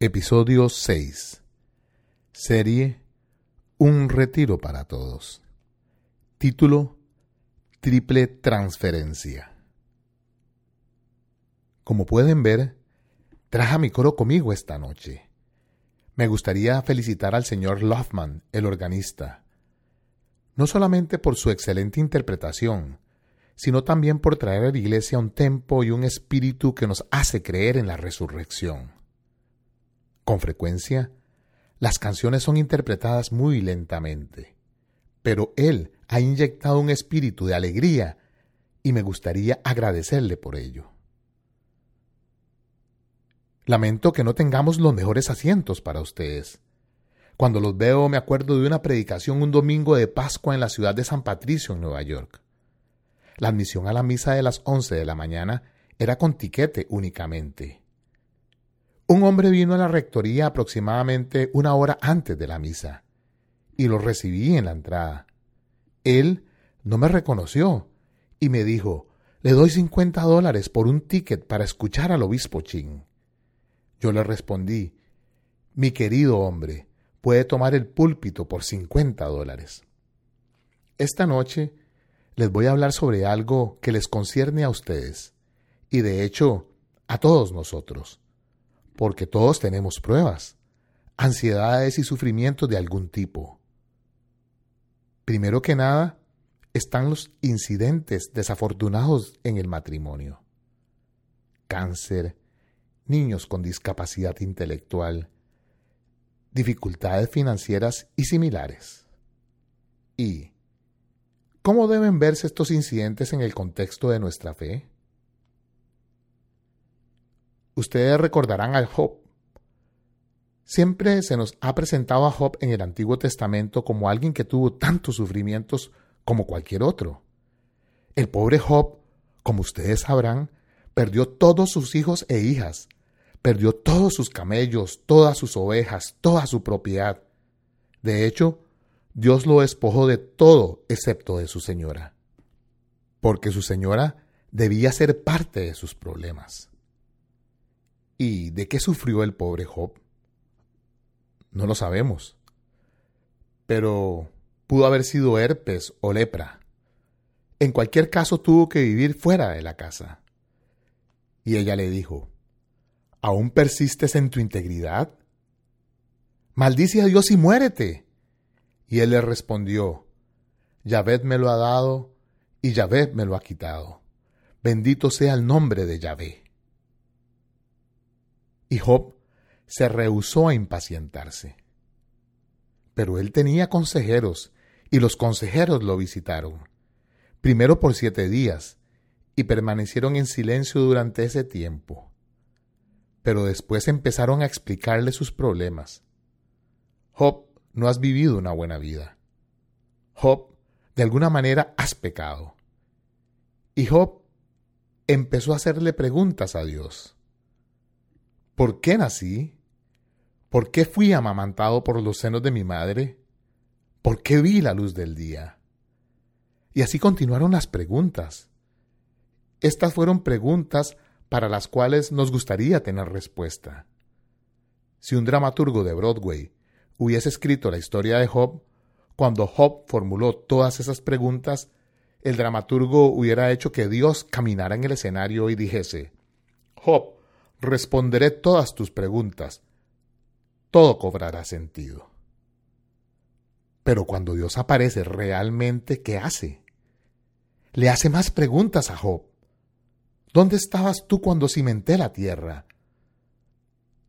Episodio 6 Serie Un retiro para todos Título Triple transferencia Como pueden ver, traje a mi coro conmigo esta noche. Me gustaría felicitar al señor Loffman, el organista, no solamente por su excelente interpretación, sino también por traer a la iglesia un tempo y un espíritu que nos hace creer en la resurrección. Con frecuencia, las canciones son interpretadas muy lentamente, pero él ha inyectado un espíritu de alegría y me gustaría agradecerle por ello. Lamento que no tengamos los mejores asientos para ustedes. Cuando los veo me acuerdo de una predicación un domingo de Pascua en la ciudad de San Patricio, en Nueva York. La admisión a la misa de las once de la mañana era con tiquete únicamente. Un hombre vino a la rectoría aproximadamente una hora antes de la misa, y lo recibí en la entrada. Él no me reconoció y me dijo, le doy cincuenta dólares por un ticket para escuchar al obispo Ching. Yo le respondí, mi querido hombre, puede tomar el púlpito por cincuenta dólares. Esta noche les voy a hablar sobre algo que les concierne a ustedes y de hecho a todos nosotros, porque todos tenemos pruebas, ansiedades y sufrimientos de algún tipo. Primero que nada, están los incidentes desafortunados en el matrimonio. Cáncer, niños con discapacidad intelectual, dificultades financieras y similares. Y ¿Cómo deben verse estos incidentes en el contexto de nuestra fe? Ustedes recordarán a Job. Siempre se nos ha presentado a Job en el Antiguo Testamento como alguien que tuvo tantos sufrimientos como cualquier otro. El pobre Job, como ustedes sabrán, perdió todos sus hijos e hijas, perdió todos sus camellos, todas sus ovejas, toda su propiedad. De hecho, Dios lo despojó de todo excepto de su señora, porque su señora debía ser parte de sus problemas. ¿Y de qué sufrió el pobre Job? No lo sabemos, pero pudo haber sido herpes o lepra. En cualquier caso tuvo que vivir fuera de la casa. Y ella le dijo, ¿Aún persistes en tu integridad? Maldice a Dios y muérete. Y él le respondió, Yahvé me lo ha dado y Yahvé me lo ha quitado. Bendito sea el nombre de Yahvé. Y Job se rehusó a impacientarse. Pero él tenía consejeros, y los consejeros lo visitaron, primero por siete días, y permanecieron en silencio durante ese tiempo. Pero después empezaron a explicarle sus problemas. Job no has vivido una buena vida. Job, de alguna manera has pecado. Y Job empezó a hacerle preguntas a Dios. ¿Por qué nací? ¿Por qué fui amamantado por los senos de mi madre? ¿Por qué vi la luz del día? Y así continuaron las preguntas. Estas fueron preguntas para las cuales nos gustaría tener respuesta. Si un dramaturgo de Broadway hubiese escrito la historia de Job, cuando Job formuló todas esas preguntas, el dramaturgo hubiera hecho que Dios caminara en el escenario y dijese, Job, responderé todas tus preguntas. Todo cobrará sentido. Pero cuando Dios aparece realmente, ¿qué hace? Le hace más preguntas a Job. ¿Dónde estabas tú cuando cimenté la tierra?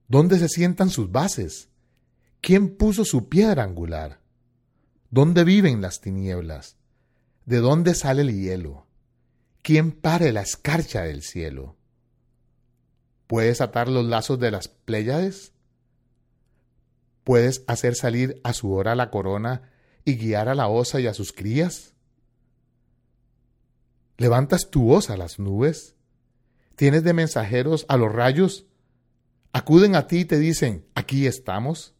¿Dónde se sientan sus bases? ¿Quién puso su piedra angular? ¿Dónde viven las tinieblas? ¿De dónde sale el hielo? ¿Quién pare la escarcha del cielo? ¿Puedes atar los lazos de las Pléyades? ¿Puedes hacer salir a su hora la corona y guiar a la osa y a sus crías? ¿Levantas tu voz a las nubes? ¿Tienes de mensajeros a los rayos? ¿Acuden a ti y te dicen, aquí estamos?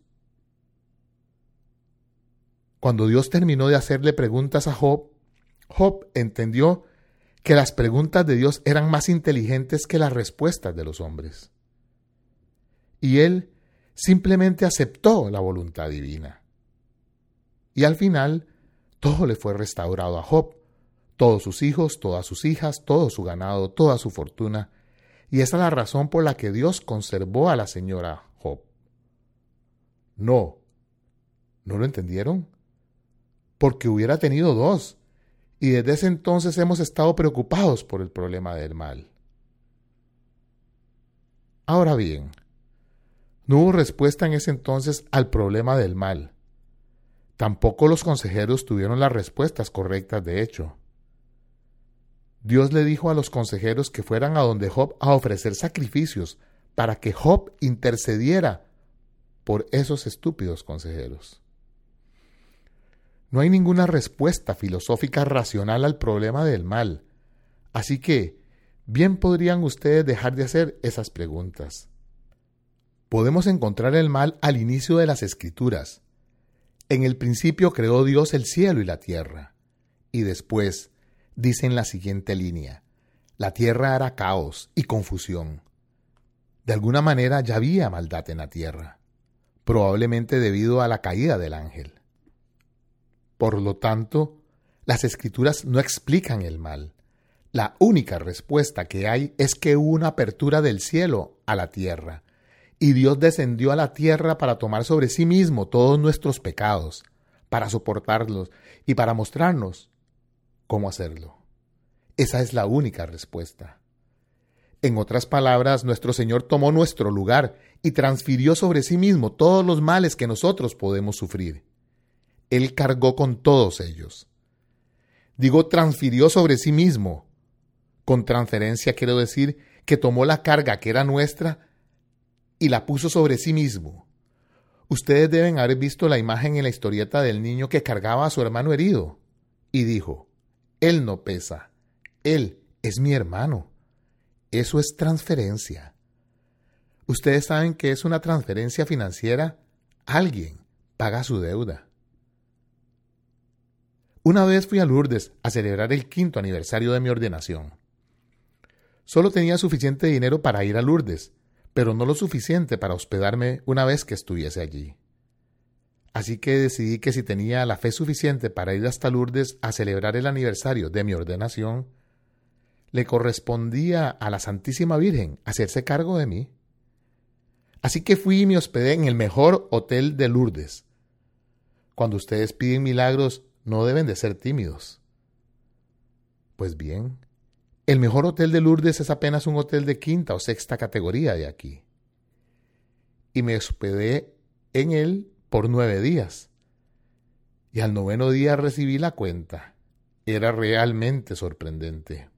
Cuando Dios terminó de hacerle preguntas a Job, Job entendió que las preguntas de Dios eran más inteligentes que las respuestas de los hombres. Y él simplemente aceptó la voluntad divina. Y al final, todo le fue restaurado a Job, todos sus hijos, todas sus hijas, todo su ganado, toda su fortuna, y esa es la razón por la que Dios conservó a la señora Job. No, ¿no lo entendieron? Porque hubiera tenido dos, y desde ese entonces hemos estado preocupados por el problema del mal. Ahora bien, no hubo respuesta en ese entonces al problema del mal. Tampoco los consejeros tuvieron las respuestas correctas de hecho. Dios le dijo a los consejeros que fueran a donde Job a ofrecer sacrificios para que Job intercediera por esos estúpidos consejeros. No hay ninguna respuesta filosófica racional al problema del mal, así que bien podrían ustedes dejar de hacer esas preguntas. Podemos encontrar el mal al inicio de las escrituras. En el principio creó Dios el cielo y la tierra. Y después, dice en la siguiente línea, la tierra era caos y confusión. De alguna manera ya había maldad en la tierra, probablemente debido a la caída del ángel. Por lo tanto, las escrituras no explican el mal. La única respuesta que hay es que hubo una apertura del cielo a la tierra, y Dios descendió a la tierra para tomar sobre sí mismo todos nuestros pecados, para soportarlos y para mostrarnos cómo hacerlo. Esa es la única respuesta. En otras palabras, nuestro Señor tomó nuestro lugar y transfirió sobre sí mismo todos los males que nosotros podemos sufrir. Él cargó con todos ellos. Digo, transfirió sobre sí mismo. Con transferencia quiero decir que tomó la carga que era nuestra y la puso sobre sí mismo. Ustedes deben haber visto la imagen en la historieta del niño que cargaba a su hermano herido y dijo, Él no pesa, Él es mi hermano. Eso es transferencia. Ustedes saben que es una transferencia financiera. Alguien paga su deuda. Una vez fui a Lourdes a celebrar el quinto aniversario de mi ordenación. Solo tenía suficiente dinero para ir a Lourdes, pero no lo suficiente para hospedarme una vez que estuviese allí. Así que decidí que si tenía la fe suficiente para ir hasta Lourdes a celebrar el aniversario de mi ordenación, le correspondía a la Santísima Virgen hacerse cargo de mí. Así que fui y me hospedé en el mejor hotel de Lourdes. Cuando ustedes piden milagros, no deben de ser tímidos. Pues bien, el mejor hotel de Lourdes es apenas un hotel de quinta o sexta categoría de aquí. Y me hospedé en él por nueve días. Y al noveno día recibí la cuenta. Era realmente sorprendente.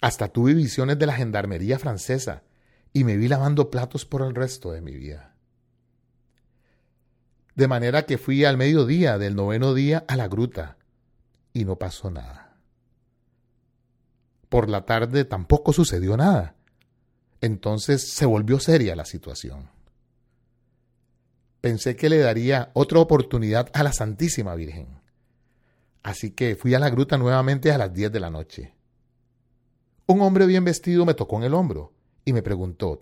Hasta tuve visiones de la gendarmería francesa y me vi lavando platos por el resto de mi vida. De manera que fui al mediodía del noveno día a la gruta y no pasó nada. Por la tarde tampoco sucedió nada. Entonces se volvió seria la situación. Pensé que le daría otra oportunidad a la Santísima Virgen. Así que fui a la gruta nuevamente a las diez de la noche. Un hombre bien vestido me tocó en el hombro y me preguntó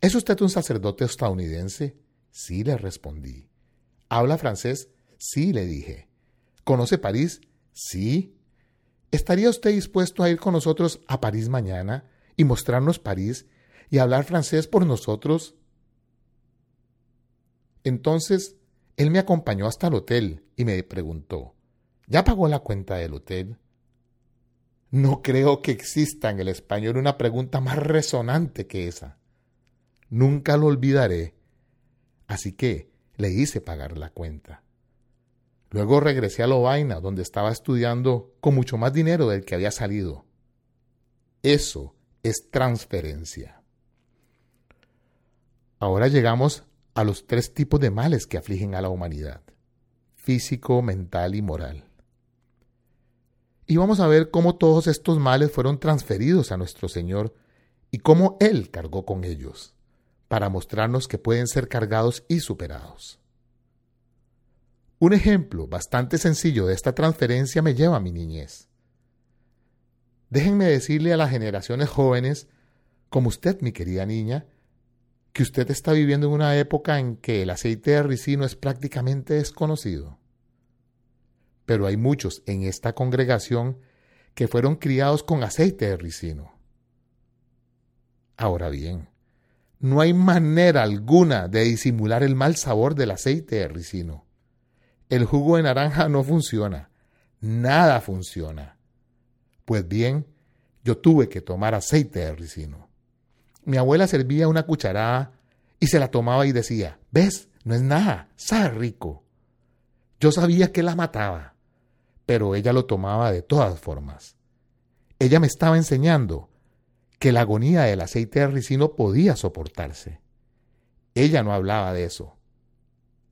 ¿Es usted un sacerdote estadounidense? Sí, le respondí. ¿Habla francés? Sí, le dije. ¿Conoce París? Sí. ¿Estaría usted dispuesto a ir con nosotros a París mañana y mostrarnos París y hablar francés por nosotros? Entonces, él me acompañó hasta el hotel y me preguntó, ¿ya pagó la cuenta del hotel? No creo que exista en el español una pregunta más resonante que esa. Nunca lo olvidaré. Así que le hice pagar la cuenta. Luego regresé a Lovaina, donde estaba estudiando con mucho más dinero del que había salido. Eso es transferencia. Ahora llegamos a los tres tipos de males que afligen a la humanidad, físico, mental y moral. Y vamos a ver cómo todos estos males fueron transferidos a nuestro Señor y cómo Él cargó con ellos, para mostrarnos que pueden ser cargados y superados. Un ejemplo bastante sencillo de esta transferencia me lleva a mi niñez. Déjenme decirle a las generaciones jóvenes, como usted, mi querida niña, que usted está viviendo en una época en que el aceite de ricino es prácticamente desconocido. Pero hay muchos en esta congregación que fueron criados con aceite de ricino. Ahora bien, no hay manera alguna de disimular el mal sabor del aceite de ricino. El jugo de naranja no funciona. Nada funciona. Pues bien, yo tuve que tomar aceite de ricino. Mi abuela servía una cucharada y se la tomaba y decía, ¿ves? No es nada, sabe rico. Yo sabía que la mataba, pero ella lo tomaba de todas formas. Ella me estaba enseñando que la agonía del aceite de ricino podía soportarse. Ella no hablaba de eso.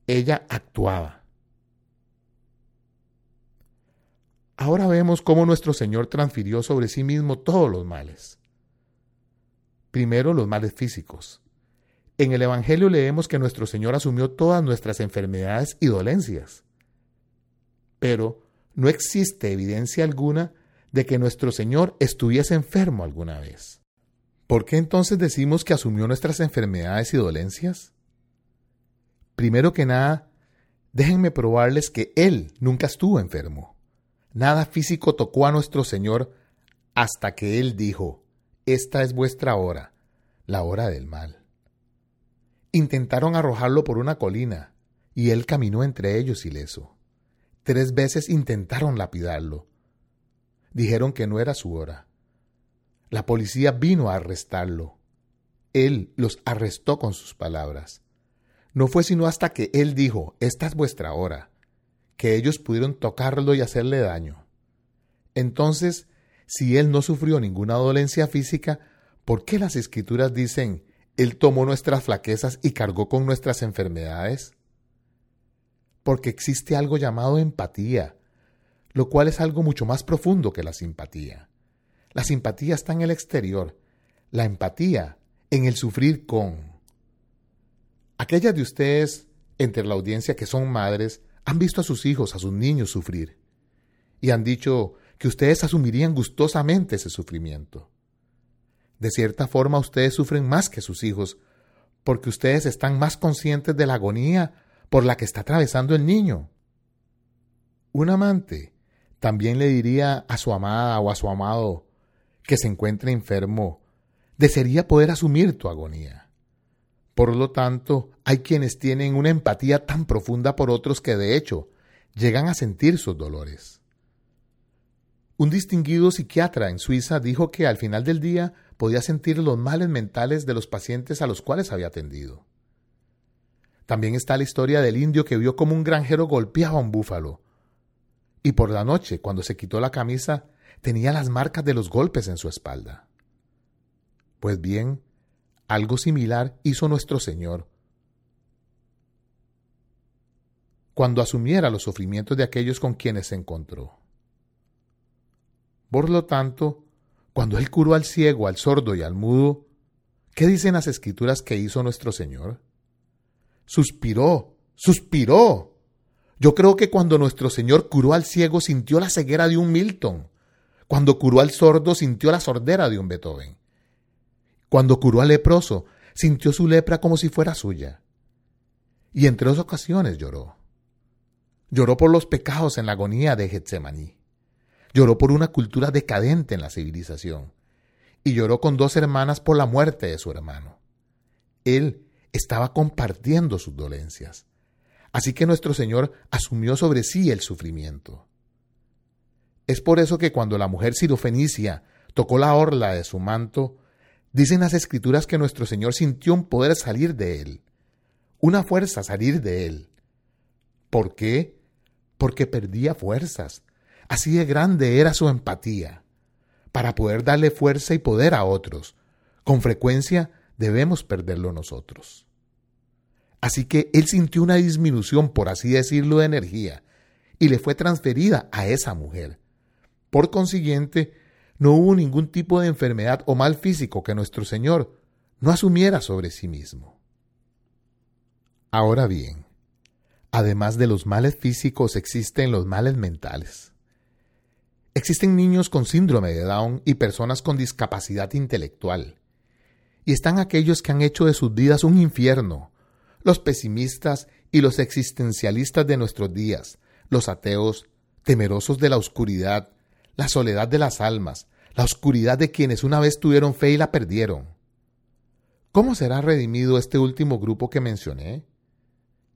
Ella actuaba. Ahora vemos cómo nuestro Señor transfirió sobre sí mismo todos los males. Primero los males físicos. En el Evangelio leemos que nuestro Señor asumió todas nuestras enfermedades y dolencias. Pero no existe evidencia alguna de que nuestro Señor estuviese enfermo alguna vez. ¿Por qué entonces decimos que asumió nuestras enfermedades y dolencias? Primero que nada, déjenme probarles que Él nunca estuvo enfermo. Nada físico tocó a nuestro Señor hasta que Él dijo, Esta es vuestra hora, la hora del mal. Intentaron arrojarlo por una colina, y Él caminó entre ellos ileso. Tres veces intentaron lapidarlo, dijeron que no era su hora. La policía vino a arrestarlo. Él los arrestó con sus palabras. No fue sino hasta que él dijo, esta es vuestra hora, que ellos pudieron tocarlo y hacerle daño. Entonces, si él no sufrió ninguna dolencia física, ¿por qué las escrituras dicen, él tomó nuestras flaquezas y cargó con nuestras enfermedades? Porque existe algo llamado empatía, lo cual es algo mucho más profundo que la simpatía. La simpatía está en el exterior, la empatía en el sufrir con. Aquellas de ustedes entre la audiencia que son madres han visto a sus hijos, a sus niños sufrir y han dicho que ustedes asumirían gustosamente ese sufrimiento. De cierta forma ustedes sufren más que sus hijos porque ustedes están más conscientes de la agonía por la que está atravesando el niño. Un amante también le diría a su amada o a su amado que se encuentre enfermo, desearía poder asumir tu agonía. Por lo tanto, hay quienes tienen una empatía tan profunda por otros que de hecho llegan a sentir sus dolores. Un distinguido psiquiatra en Suiza dijo que al final del día podía sentir los males mentales de los pacientes a los cuales había atendido. También está la historia del indio que vio como un granjero golpeaba a un búfalo y por la noche, cuando se quitó la camisa, tenía las marcas de los golpes en su espalda. Pues bien, algo similar hizo nuestro Señor. cuando asumiera los sufrimientos de aquellos con quienes se encontró. Por lo tanto, cuando Él curó al ciego, al sordo y al mudo, ¿qué dicen las escrituras que hizo nuestro Señor? Suspiró, suspiró yo creo que cuando nuestro Señor curó al ciego sintió la ceguera de un Milton. Cuando curó al sordo sintió la sordera de un Beethoven. Cuando curó al leproso sintió su lepra como si fuera suya. Y en tres ocasiones lloró. Lloró por los pecados en la agonía de Getsemaní. Lloró por una cultura decadente en la civilización. Y lloró con dos hermanas por la muerte de su hermano. Él estaba compartiendo sus dolencias. Así que nuestro Señor asumió sobre sí el sufrimiento. Es por eso que cuando la mujer sirofenicia tocó la orla de su manto, dicen las escrituras que nuestro Señor sintió un poder salir de él, una fuerza salir de él. ¿Por qué? Porque perdía fuerzas. Así de grande era su empatía. Para poder darle fuerza y poder a otros, con frecuencia debemos perderlo nosotros. Así que él sintió una disminución, por así decirlo, de energía y le fue transferida a esa mujer. Por consiguiente, no hubo ningún tipo de enfermedad o mal físico que nuestro Señor no asumiera sobre sí mismo. Ahora bien, además de los males físicos existen los males mentales. Existen niños con síndrome de Down y personas con discapacidad intelectual. y están aquellos que han hecho de sus vidas un infierno, los pesimistas y los existencialistas de nuestros días, los ateos, temerosos de la oscuridad, la soledad de las almas, la oscuridad de quienes una vez tuvieron fe y la perdieron. ¿Cómo será redimido este último grupo que mencioné?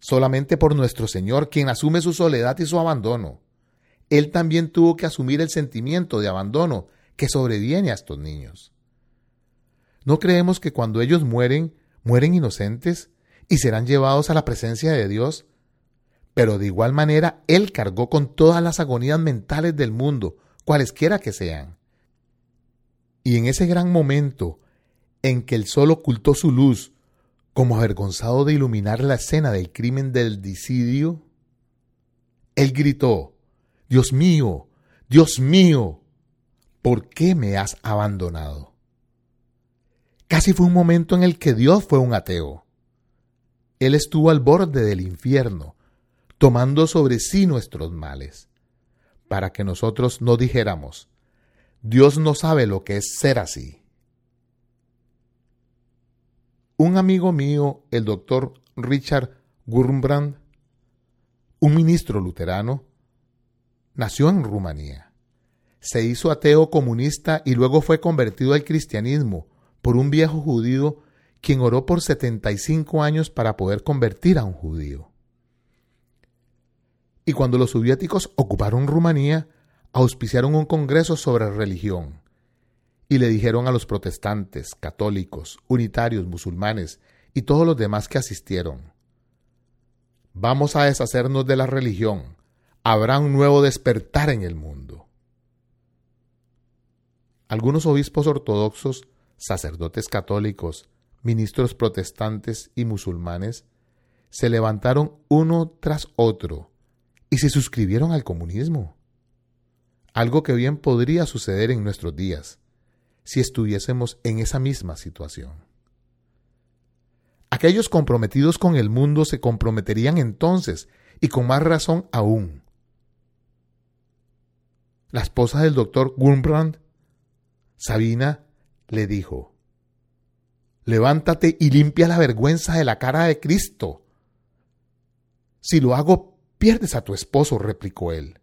Solamente por nuestro Señor, quien asume su soledad y su abandono. Él también tuvo que asumir el sentimiento de abandono que sobreviene a estos niños. ¿No creemos que cuando ellos mueren, mueren inocentes y serán llevados a la presencia de Dios? Pero de igual manera, Él cargó con todas las agonías mentales del mundo, cualesquiera que sean. Y en ese gran momento en que el sol ocultó su luz, como avergonzado de iluminar la escena del crimen del disidio, él gritó, Dios mío, Dios mío, ¿por qué me has abandonado? Casi fue un momento en el que Dios fue un ateo. Él estuvo al borde del infierno, tomando sobre sí nuestros males, para que nosotros no dijéramos, Dios no sabe lo que es ser así. Un amigo mío, el doctor Richard Gurmbrand, un ministro luterano, nació en Rumanía. Se hizo ateo comunista y luego fue convertido al cristianismo por un viejo judío quien oró por 75 años para poder convertir a un judío. Y cuando los soviéticos ocuparon Rumanía, auspiciaron un congreso sobre religión y le dijeron a los protestantes, católicos, unitarios, musulmanes y todos los demás que asistieron, vamos a deshacernos de la religión, habrá un nuevo despertar en el mundo. Algunos obispos ortodoxos, sacerdotes católicos, ministros protestantes y musulmanes se levantaron uno tras otro y se suscribieron al comunismo algo que bien podría suceder en nuestros días si estuviésemos en esa misma situación. Aquellos comprometidos con el mundo se comprometerían entonces, y con más razón aún. La esposa del doctor Gurmbrand, Sabina, le dijo, Levántate y limpia la vergüenza de la cara de Cristo. Si lo hago, pierdes a tu esposo, replicó él.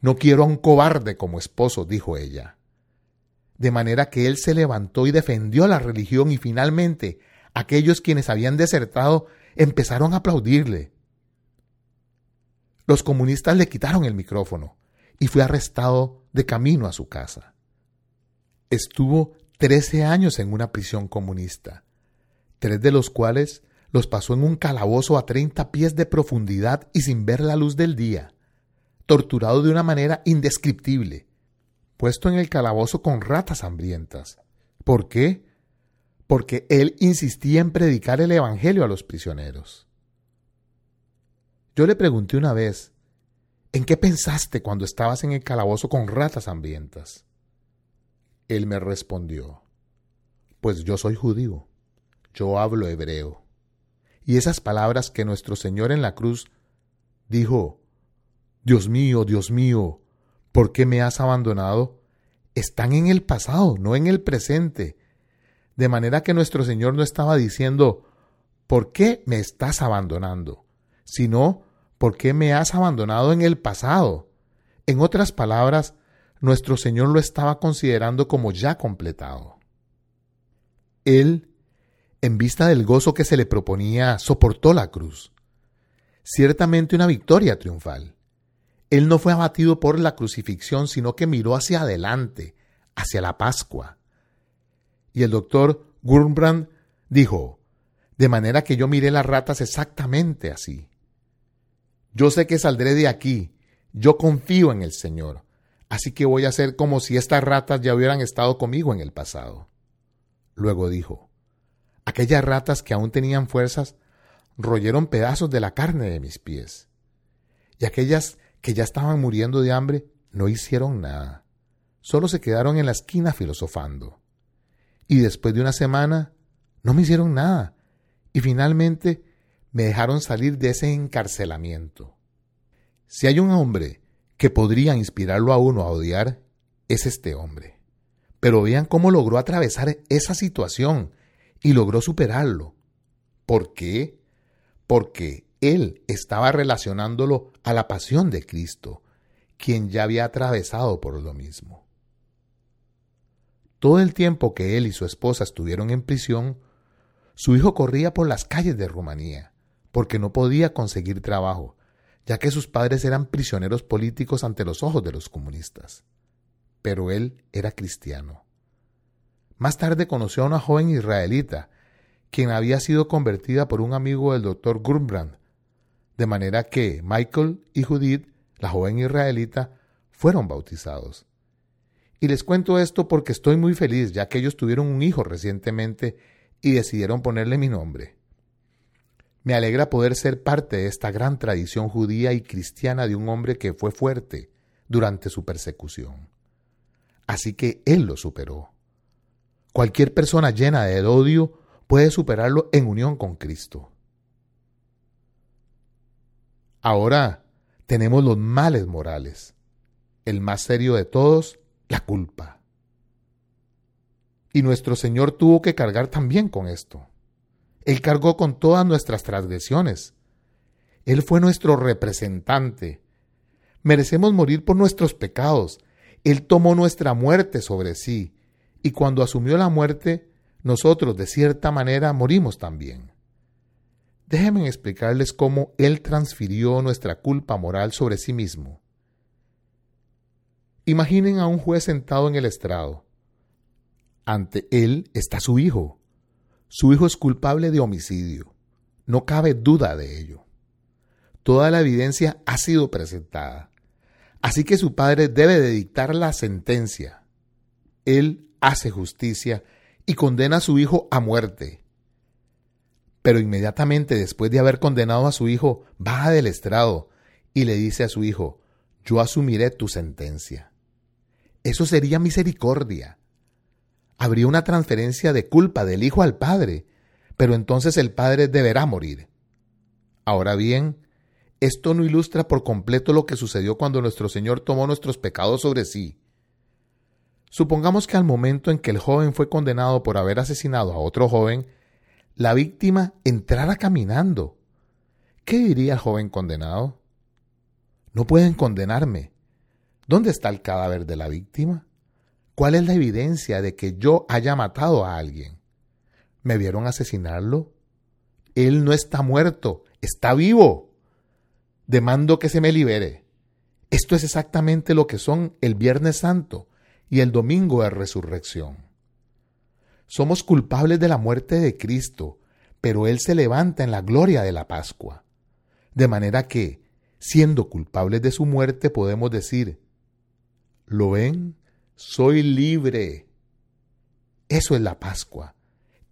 No quiero a un cobarde como esposo, dijo ella. De manera que él se levantó y defendió la religión y finalmente aquellos quienes habían desertado empezaron a aplaudirle. Los comunistas le quitaron el micrófono y fue arrestado de camino a su casa. Estuvo trece años en una prisión comunista, tres de los cuales los pasó en un calabozo a treinta pies de profundidad y sin ver la luz del día torturado de una manera indescriptible, puesto en el calabozo con ratas hambrientas. ¿Por qué? Porque él insistía en predicar el Evangelio a los prisioneros. Yo le pregunté una vez, ¿en qué pensaste cuando estabas en el calabozo con ratas hambrientas? Él me respondió, pues yo soy judío, yo hablo hebreo. Y esas palabras que nuestro Señor en la cruz dijo, Dios mío, Dios mío, ¿por qué me has abandonado? Están en el pasado, no en el presente. De manera que nuestro Señor no estaba diciendo, ¿por qué me estás abandonando? Sino, ¿por qué me has abandonado en el pasado? En otras palabras, nuestro Señor lo estaba considerando como ya completado. Él, en vista del gozo que se le proponía, soportó la cruz. Ciertamente una victoria triunfal. Él no fue abatido por la crucifixión, sino que miró hacia adelante, hacia la Pascua. Y el doctor Gurbrand dijo, de manera que yo miré las ratas exactamente así. Yo sé que saldré de aquí, yo confío en el Señor, así que voy a hacer como si estas ratas ya hubieran estado conmigo en el pasado. Luego dijo, aquellas ratas que aún tenían fuerzas royeron pedazos de la carne de mis pies, y aquellas que ya estaban muriendo de hambre, no hicieron nada. Solo se quedaron en la esquina filosofando. Y después de una semana, no me hicieron nada. Y finalmente me dejaron salir de ese encarcelamiento. Si hay un hombre que podría inspirarlo a uno a odiar, es este hombre. Pero vean cómo logró atravesar esa situación y logró superarlo. ¿Por qué? Porque él estaba relacionándolo a la pasión de Cristo, quien ya había atravesado por lo mismo. Todo el tiempo que él y su esposa estuvieron en prisión, su hijo corría por las calles de Rumanía, porque no podía conseguir trabajo, ya que sus padres eran prisioneros políticos ante los ojos de los comunistas. Pero él era cristiano. Más tarde conoció a una joven israelita, quien había sido convertida por un amigo del doctor Gurbrand, de manera que Michael y Judith, la joven israelita, fueron bautizados. Y les cuento esto porque estoy muy feliz, ya que ellos tuvieron un hijo recientemente y decidieron ponerle mi nombre. Me alegra poder ser parte de esta gran tradición judía y cristiana de un hombre que fue fuerte durante su persecución. Así que él lo superó. Cualquier persona llena de odio puede superarlo en unión con Cristo. Ahora tenemos los males morales. El más serio de todos, la culpa. Y nuestro Señor tuvo que cargar también con esto. Él cargó con todas nuestras transgresiones. Él fue nuestro representante. Merecemos morir por nuestros pecados. Él tomó nuestra muerte sobre sí. Y cuando asumió la muerte, nosotros de cierta manera morimos también. Déjenme explicarles cómo Él transfirió nuestra culpa moral sobre sí mismo. Imaginen a un juez sentado en el estrado. Ante Él está su hijo. Su hijo es culpable de homicidio. No cabe duda de ello. Toda la evidencia ha sido presentada. Así que su padre debe de dictar la sentencia. Él hace justicia y condena a su hijo a muerte pero inmediatamente después de haber condenado a su hijo, baja del estrado y le dice a su hijo, yo asumiré tu sentencia. Eso sería misericordia. Habría una transferencia de culpa del hijo al padre, pero entonces el padre deberá morir. Ahora bien, esto no ilustra por completo lo que sucedió cuando nuestro Señor tomó nuestros pecados sobre sí. Supongamos que al momento en que el joven fue condenado por haber asesinado a otro joven, la víctima entrara caminando. ¿Qué diría el joven condenado? No pueden condenarme. ¿Dónde está el cadáver de la víctima? ¿Cuál es la evidencia de que yo haya matado a alguien? ¿Me vieron asesinarlo? Él no está muerto, está vivo. Demando que se me libere. Esto es exactamente lo que son el Viernes Santo y el Domingo de Resurrección. Somos culpables de la muerte de Cristo, pero Él se levanta en la gloria de la Pascua. De manera que, siendo culpables de su muerte, podemos decir, ¿lo ven? Soy libre. Eso es la Pascua.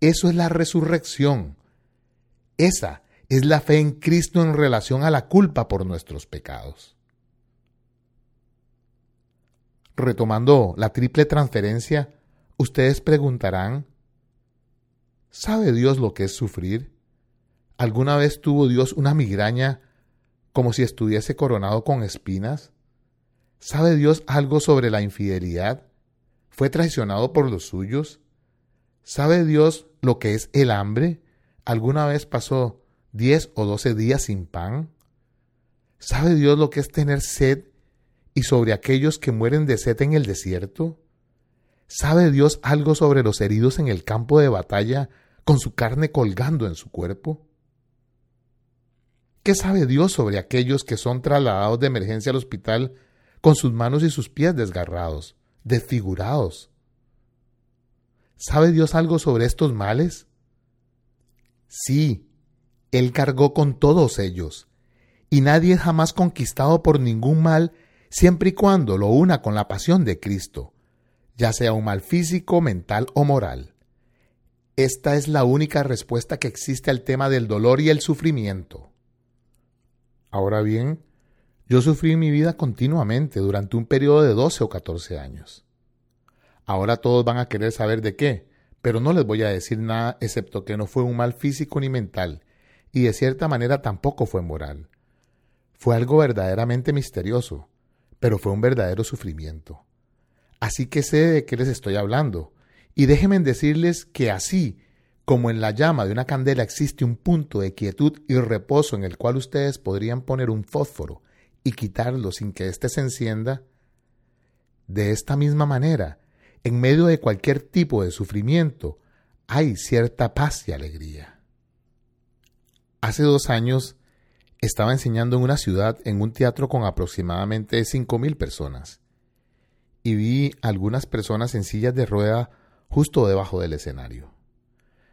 Eso es la resurrección. Esa es la fe en Cristo en relación a la culpa por nuestros pecados. Retomando la triple transferencia, Ustedes preguntarán, ¿sabe Dios lo que es sufrir? ¿Alguna vez tuvo Dios una migraña como si estuviese coronado con espinas? ¿Sabe Dios algo sobre la infidelidad? ¿Fue traicionado por los suyos? ¿Sabe Dios lo que es el hambre? ¿Alguna vez pasó diez o doce días sin pan? ¿Sabe Dios lo que es tener sed y sobre aquellos que mueren de sed en el desierto? ¿Sabe Dios algo sobre los heridos en el campo de batalla con su carne colgando en su cuerpo? ¿Qué sabe Dios sobre aquellos que son trasladados de emergencia al hospital con sus manos y sus pies desgarrados, desfigurados? ¿Sabe Dios algo sobre estos males? Sí, Él cargó con todos ellos, y nadie es jamás conquistado por ningún mal siempre y cuando lo una con la pasión de Cristo ya sea un mal físico, mental o moral. Esta es la única respuesta que existe al tema del dolor y el sufrimiento. Ahora bien, yo sufrí mi vida continuamente durante un periodo de 12 o 14 años. Ahora todos van a querer saber de qué, pero no les voy a decir nada excepto que no fue un mal físico ni mental, y de cierta manera tampoco fue moral. Fue algo verdaderamente misterioso, pero fue un verdadero sufrimiento. Así que sé de qué les estoy hablando. Y déjenme decirles que así como en la llama de una candela existe un punto de quietud y reposo en el cual ustedes podrían poner un fósforo y quitarlo sin que éste se encienda, de esta misma manera, en medio de cualquier tipo de sufrimiento, hay cierta paz y alegría. Hace dos años estaba enseñando en una ciudad en un teatro con aproximadamente cinco mil personas y vi algunas personas en sillas de rueda justo debajo del escenario.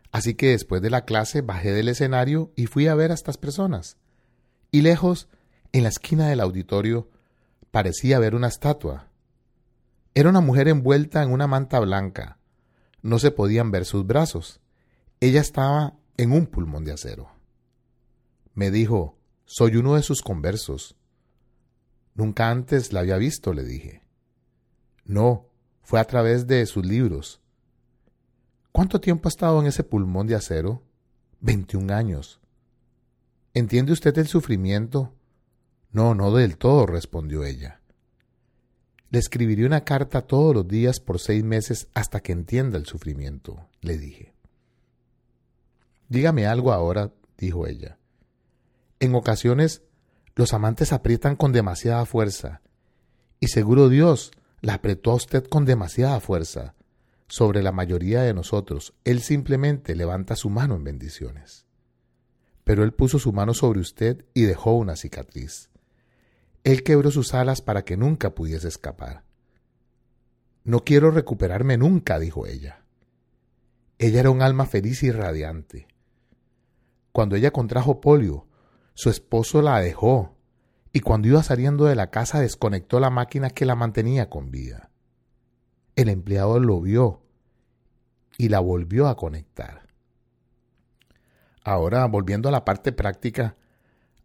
Así que después de la clase bajé del escenario y fui a ver a estas personas. Y lejos, en la esquina del auditorio, parecía ver una estatua. Era una mujer envuelta en una manta blanca. No se podían ver sus brazos. Ella estaba en un pulmón de acero. Me dijo, soy uno de sus conversos. Nunca antes la había visto, le dije. No, fue a través de sus libros. ¿Cuánto tiempo ha estado en ese pulmón de acero? Veintiún años. ¿Entiende usted el sufrimiento? No, no del todo, respondió ella. Le escribiré una carta todos los días por seis meses hasta que entienda el sufrimiento, le dije. Dígame algo ahora, dijo ella. En ocasiones los amantes aprietan con demasiada fuerza, y seguro Dios la apretó a usted con demasiada fuerza, sobre la mayoría de nosotros, Él simplemente levanta su mano en bendiciones. Pero Él puso su mano sobre usted y dejó una cicatriz. Él quebró sus alas para que nunca pudiese escapar. No quiero recuperarme nunca, dijo ella. Ella era un alma feliz y radiante. Cuando ella contrajo polio, su esposo la dejó y cuando iba saliendo de la casa desconectó la máquina que la mantenía con vida. El empleado lo vio y la volvió a conectar. Ahora, volviendo a la parte práctica,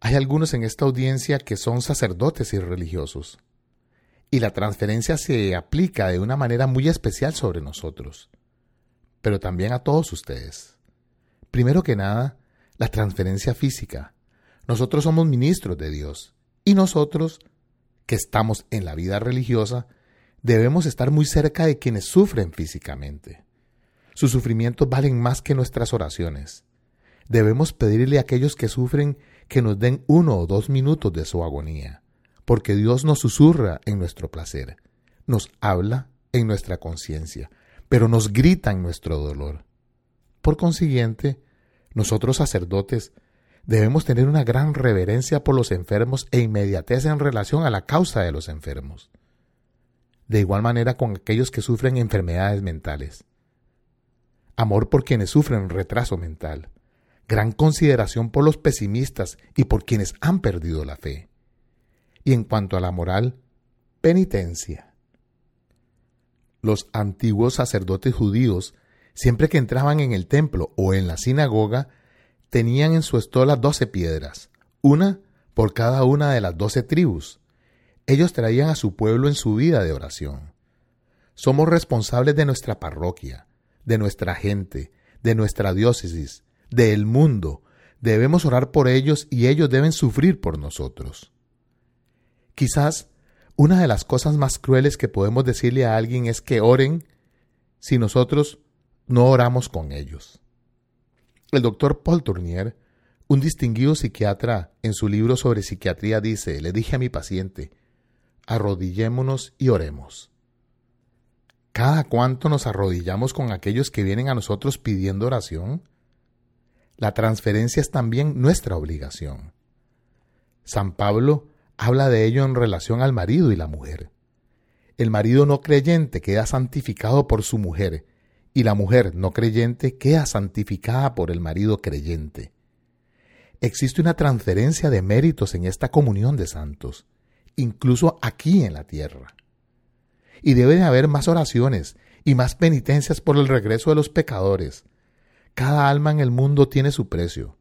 hay algunos en esta audiencia que son sacerdotes y religiosos, y la transferencia se aplica de una manera muy especial sobre nosotros, pero también a todos ustedes. Primero que nada, la transferencia física. Nosotros somos ministros de Dios, y nosotros, que estamos en la vida religiosa, debemos estar muy cerca de quienes sufren físicamente. Sus sufrimientos valen más que nuestras oraciones. Debemos pedirle a aquellos que sufren que nos den uno o dos minutos de su agonía, porque Dios nos susurra en nuestro placer, nos habla en nuestra conciencia, pero nos grita en nuestro dolor. Por consiguiente, nosotros sacerdotes debemos tener una gran reverencia por los enfermos e inmediatez en relación a la causa de los enfermos de igual manera con aquellos que sufren enfermedades mentales. Amor por quienes sufren retraso mental. Gran consideración por los pesimistas y por quienes han perdido la fe. Y en cuanto a la moral, penitencia. Los antiguos sacerdotes judíos, siempre que entraban en el templo o en la sinagoga, tenían en su estola doce piedras, una por cada una de las doce tribus, ellos traían a su pueblo en su vida de oración. Somos responsables de nuestra parroquia, de nuestra gente, de nuestra diócesis, del mundo. Debemos orar por ellos y ellos deben sufrir por nosotros. Quizás una de las cosas más crueles que podemos decirle a alguien es que oren si nosotros no oramos con ellos. El doctor Paul Tournier, un distinguido psiquiatra, en su libro sobre psiquiatría dice, le dije a mi paciente, arrodillémonos y oremos. ¿Cada cuánto nos arrodillamos con aquellos que vienen a nosotros pidiendo oración? La transferencia es también nuestra obligación. San Pablo habla de ello en relación al marido y la mujer. El marido no creyente queda santificado por su mujer, y la mujer no creyente queda santificada por el marido creyente. Existe una transferencia de méritos en esta comunión de santos incluso aquí en la tierra. Y debe de haber más oraciones y más penitencias por el regreso de los pecadores. Cada alma en el mundo tiene su precio.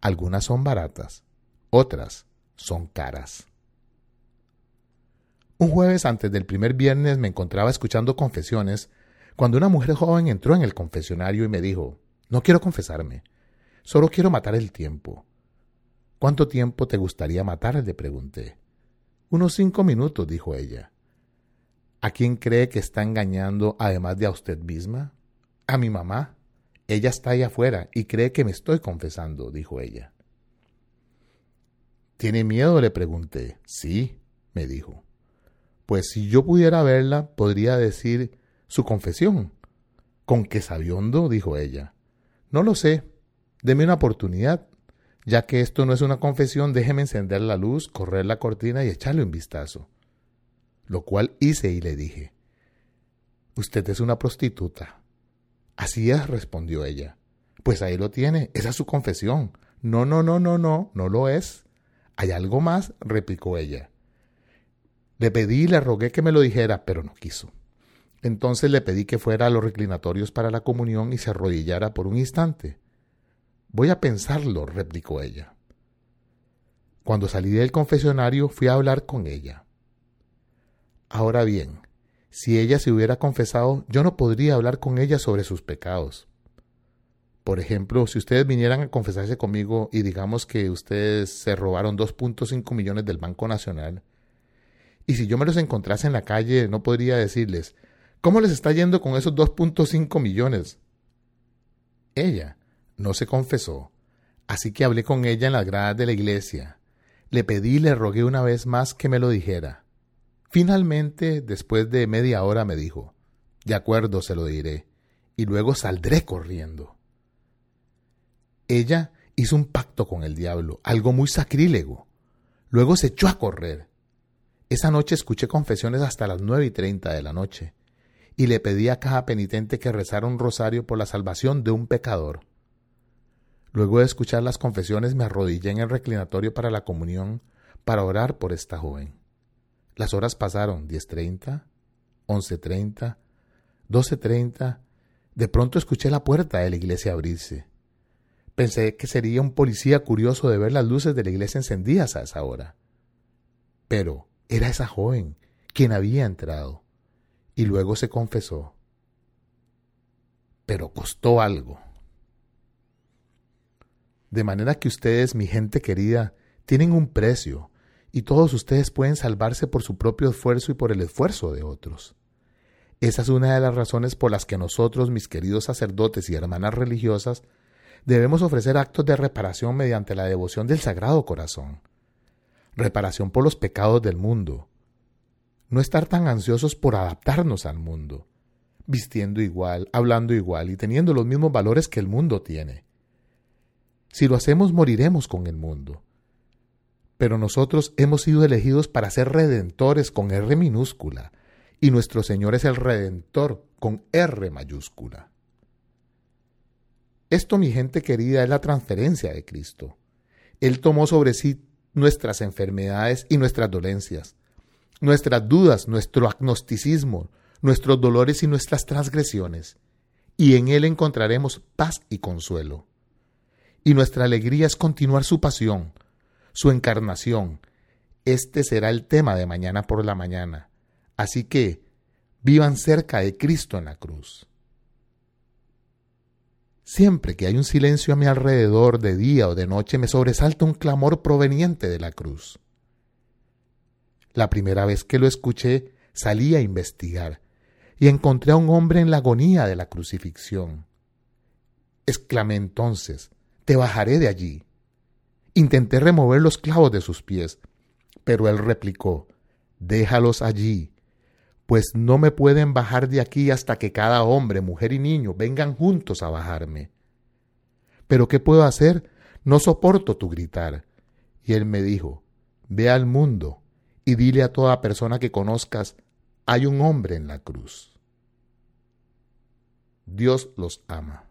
Algunas son baratas, otras son caras. Un jueves antes del primer viernes me encontraba escuchando confesiones cuando una mujer joven entró en el confesionario y me dijo, no quiero confesarme, solo quiero matar el tiempo. ¿Cuánto tiempo te gustaría matar? le pregunté. Unos cinco minutos, dijo ella. ¿A quién cree que está engañando además de a usted misma? A mi mamá Ella está ahí afuera y cree que me estoy confesando, dijo ella. ¿Tiene miedo? le pregunté. Sí, me dijo. Pues si yo pudiera verla, podría decir su confesión. ¿Con qué sabiondo? dijo ella. No lo sé. Deme una oportunidad. Ya que esto no es una confesión, déjeme encender la luz, correr la cortina y echarle un vistazo. Lo cual hice y le dije, Usted es una prostituta. Así es, respondió ella. Pues ahí lo tiene, esa es su confesión. No, no, no, no, no, no lo es. ¿Hay algo más? replicó ella. Le pedí y le rogué que me lo dijera, pero no quiso. Entonces le pedí que fuera a los reclinatorios para la comunión y se arrodillara por un instante. Voy a pensarlo, replicó ella. Cuando salí del confesionario fui a hablar con ella. Ahora bien, si ella se hubiera confesado, yo no podría hablar con ella sobre sus pecados. Por ejemplo, si ustedes vinieran a confesarse conmigo y digamos que ustedes se robaron 2.5 millones del Banco Nacional, y si yo me los encontrase en la calle, no podría decirles, ¿cómo les está yendo con esos 2.5 millones? Ella no se confesó, así que hablé con ella en las gradas de la iglesia. Le pedí y le rogué una vez más que me lo dijera. Finalmente, después de media hora, me dijo, De acuerdo, se lo diré, y luego saldré corriendo. Ella hizo un pacto con el diablo, algo muy sacrílego. Luego se echó a correr. Esa noche escuché confesiones hasta las nueve y treinta de la noche, y le pedí a cada penitente que rezara un rosario por la salvación de un pecador. Luego de escuchar las confesiones me arrodillé en el reclinatorio para la comunión para orar por esta joven. Las horas pasaron, 10.30, 11.30, 12.30. De pronto escuché la puerta de la iglesia abrirse. Pensé que sería un policía curioso de ver las luces de la iglesia encendidas a esa hora. Pero era esa joven quien había entrado y luego se confesó. Pero costó algo. De manera que ustedes, mi gente querida, tienen un precio y todos ustedes pueden salvarse por su propio esfuerzo y por el esfuerzo de otros. Esa es una de las razones por las que nosotros, mis queridos sacerdotes y hermanas religiosas, debemos ofrecer actos de reparación mediante la devoción del Sagrado Corazón. Reparación por los pecados del mundo. No estar tan ansiosos por adaptarnos al mundo, vistiendo igual, hablando igual y teniendo los mismos valores que el mundo tiene. Si lo hacemos, moriremos con el mundo pero nosotros hemos sido elegidos para ser redentores con R minúscula, y nuestro Señor es el Redentor con R mayúscula. Esto, mi gente querida, es la transferencia de Cristo. Él tomó sobre sí nuestras enfermedades y nuestras dolencias, nuestras dudas, nuestro agnosticismo, nuestros dolores y nuestras transgresiones, y en Él encontraremos paz y consuelo. Y nuestra alegría es continuar su pasión, su encarnación. Este será el tema de mañana por la mañana. Así que vivan cerca de Cristo en la cruz. Siempre que hay un silencio a mi alrededor de día o de noche me sobresalta un clamor proveniente de la cruz. La primera vez que lo escuché salí a investigar y encontré a un hombre en la agonía de la crucifixión. Exclamé entonces, te bajaré de allí. Intenté remover los clavos de sus pies, pero él replicó, déjalos allí, pues no me pueden bajar de aquí hasta que cada hombre, mujer y niño vengan juntos a bajarme. Pero ¿qué puedo hacer? No soporto tu gritar. Y él me dijo, ve al mundo y dile a toda persona que conozcas, hay un hombre en la cruz. Dios los ama.